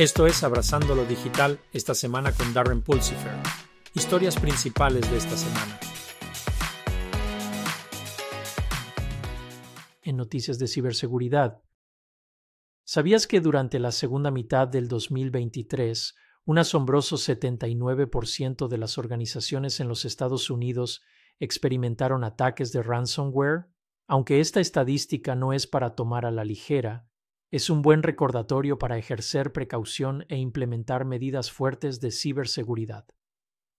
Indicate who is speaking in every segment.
Speaker 1: Esto es Abrazando lo Digital esta semana con Darren Pulsifer. Historias principales de esta semana.
Speaker 2: En noticias de ciberseguridad. ¿Sabías que durante la segunda mitad del 2023, un asombroso 79% de las organizaciones en los Estados Unidos experimentaron ataques de ransomware? Aunque esta estadística no es para tomar a la ligera, es un buen recordatorio para ejercer precaución e implementar medidas fuertes de ciberseguridad.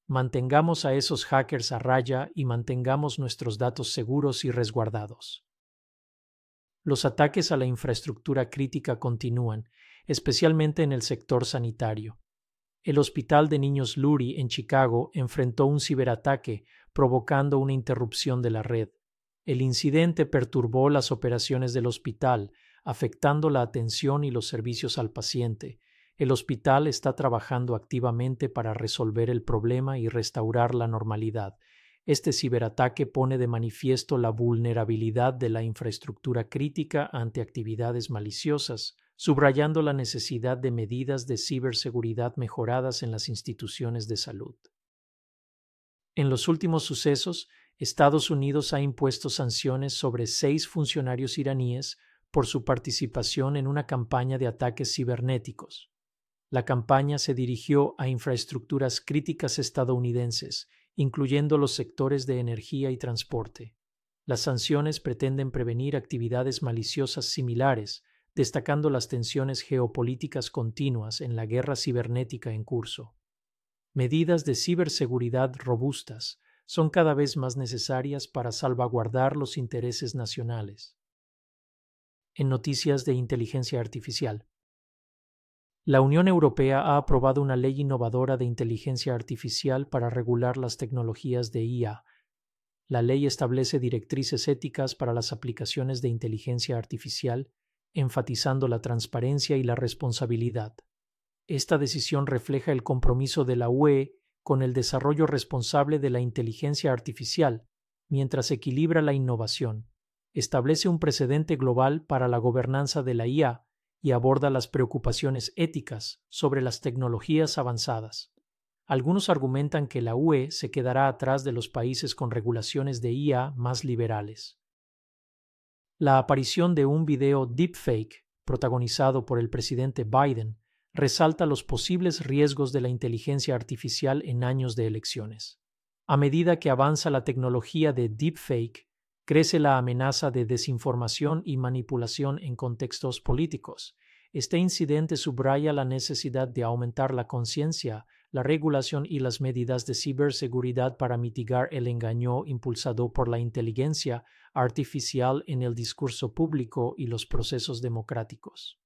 Speaker 2: Mantengamos a esos hackers a raya y mantengamos nuestros datos seguros y resguardados. Los ataques a la infraestructura crítica continúan, especialmente en el sector sanitario. El Hospital de Niños Lurie en Chicago enfrentó un ciberataque provocando una interrupción de la red. El incidente perturbó las operaciones del hospital, afectando la atención y los servicios al paciente. El hospital está trabajando activamente para resolver el problema y restaurar la normalidad. Este ciberataque pone de manifiesto la vulnerabilidad de la infraestructura crítica ante actividades maliciosas, subrayando la necesidad de medidas de ciberseguridad mejoradas en las instituciones de salud. En los últimos sucesos, Estados Unidos ha impuesto sanciones sobre seis funcionarios iraníes por su participación en una campaña de ataques cibernéticos. La campaña se dirigió a infraestructuras críticas estadounidenses, incluyendo los sectores de energía y transporte. Las sanciones pretenden prevenir actividades maliciosas similares, destacando las tensiones geopolíticas continuas en la guerra cibernética en curso. Medidas de ciberseguridad robustas son cada vez más necesarias para salvaguardar los intereses nacionales en noticias de inteligencia artificial. La Unión Europea ha aprobado una ley innovadora de inteligencia artificial para regular las tecnologías de IA. La ley establece directrices éticas para las aplicaciones de inteligencia artificial, enfatizando la transparencia y la responsabilidad. Esta decisión refleja el compromiso de la UE con el desarrollo responsable de la inteligencia artificial, mientras equilibra la innovación establece un precedente global para la gobernanza de la IA y aborda las preocupaciones éticas sobre las tecnologías avanzadas. Algunos argumentan que la UE se quedará atrás de los países con regulaciones de IA más liberales. La aparición de un video deepfake protagonizado por el presidente Biden resalta los posibles riesgos de la inteligencia artificial en años de elecciones. A medida que avanza la tecnología de deepfake, crece la amenaza de desinformación y manipulación en contextos políticos. Este incidente subraya la necesidad de aumentar la conciencia, la regulación y las medidas de ciberseguridad para mitigar el engaño impulsado por la inteligencia artificial en el discurso público y los procesos democráticos.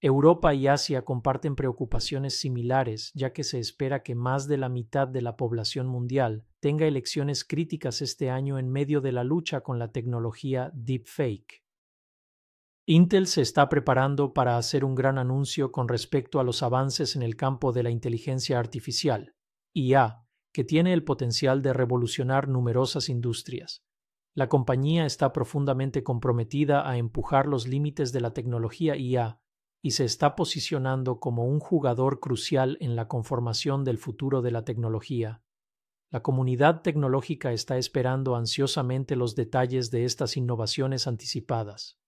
Speaker 2: Europa y Asia comparten preocupaciones similares, ya que se espera que más de la mitad de la población mundial tenga elecciones críticas este año en medio de la lucha con la tecnología deepfake. Intel se está preparando para hacer un gran anuncio con respecto a los avances en el campo de la inteligencia artificial, IA, que tiene el potencial de revolucionar numerosas industrias. La compañía está profundamente comprometida a empujar los límites de la tecnología IA y se está posicionando como un jugador crucial en la conformación del futuro de la tecnología. La comunidad tecnológica está esperando ansiosamente los detalles de estas innovaciones anticipadas.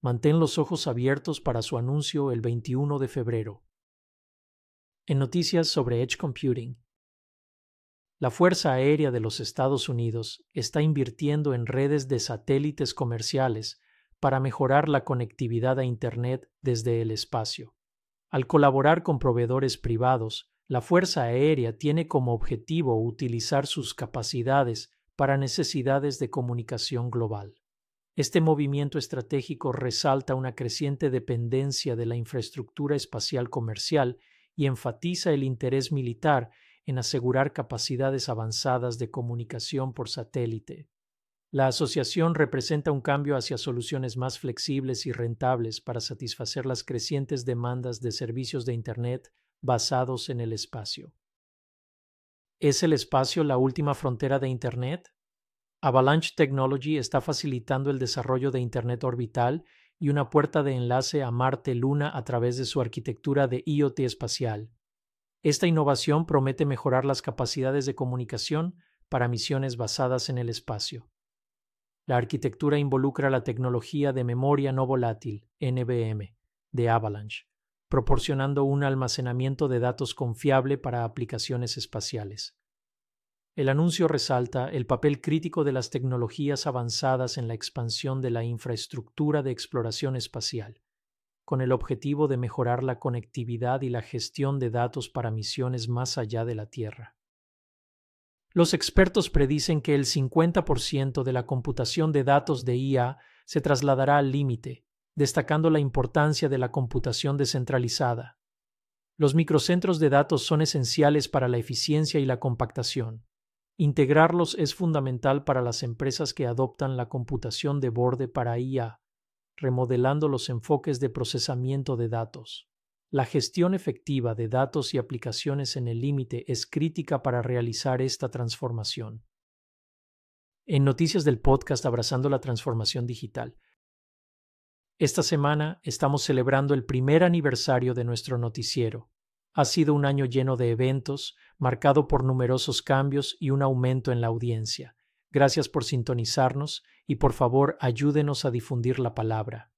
Speaker 2: Mantén los ojos abiertos para su anuncio el 21 de febrero. En noticias sobre Edge Computing. La Fuerza Aérea de los Estados Unidos está invirtiendo en redes de satélites comerciales para mejorar la conectividad a Internet desde el espacio. Al colaborar con proveedores privados, la Fuerza Aérea tiene como objetivo utilizar sus capacidades para necesidades de comunicación global. Este movimiento estratégico resalta una creciente dependencia de la infraestructura espacial comercial y enfatiza el interés militar en asegurar capacidades avanzadas de comunicación por satélite. La asociación representa un cambio hacia soluciones más flexibles y rentables para satisfacer las crecientes demandas de servicios de Internet basados en el espacio. ¿Es el espacio la última frontera de Internet? Avalanche Technology está facilitando el desarrollo de Internet orbital y una puerta de enlace a Marte-Luna a través de su arquitectura de IoT espacial. Esta innovación promete mejorar las capacidades de comunicación para misiones basadas en el espacio. La arquitectura involucra la tecnología de memoria no volátil, NVM, de Avalanche, proporcionando un almacenamiento de datos confiable para aplicaciones espaciales. El anuncio resalta el papel crítico de las tecnologías avanzadas en la expansión de la infraestructura de exploración espacial, con el objetivo de mejorar la conectividad y la gestión de datos para misiones más allá de la Tierra. Los expertos predicen que el 50% de la computación de datos de IA se trasladará al límite, destacando la importancia de la computación descentralizada. Los microcentros de datos son esenciales para la eficiencia y la compactación. Integrarlos es fundamental para las empresas que adoptan la computación de borde para IA, remodelando los enfoques de procesamiento de datos. La gestión efectiva de datos y aplicaciones en el límite es crítica para realizar esta transformación. En noticias del podcast Abrazando la Transformación Digital. Esta semana estamos celebrando el primer aniversario de nuestro noticiero. Ha sido un año lleno de eventos, marcado por numerosos cambios y un aumento en la audiencia. Gracias por sintonizarnos y por favor ayúdenos a difundir la palabra.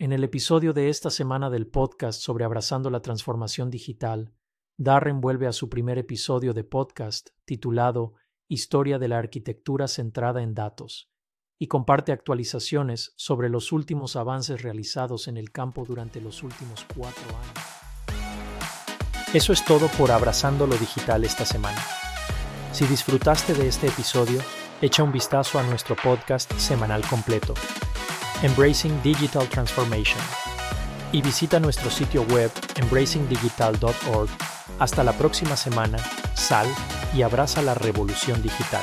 Speaker 2: En el episodio de esta semana del podcast sobre abrazando la transformación digital, Darren vuelve a su primer episodio de podcast titulado Historia de la arquitectura centrada en datos y comparte actualizaciones sobre los últimos avances realizados en el campo durante los últimos cuatro años.
Speaker 1: Eso es todo por Abrazando lo Digital esta semana. Si disfrutaste de este episodio, echa un vistazo a nuestro podcast semanal completo, Embracing Digital Transformation, y visita nuestro sitio web embracingdigital.org. Hasta la próxima semana, sal y abraza la revolución digital.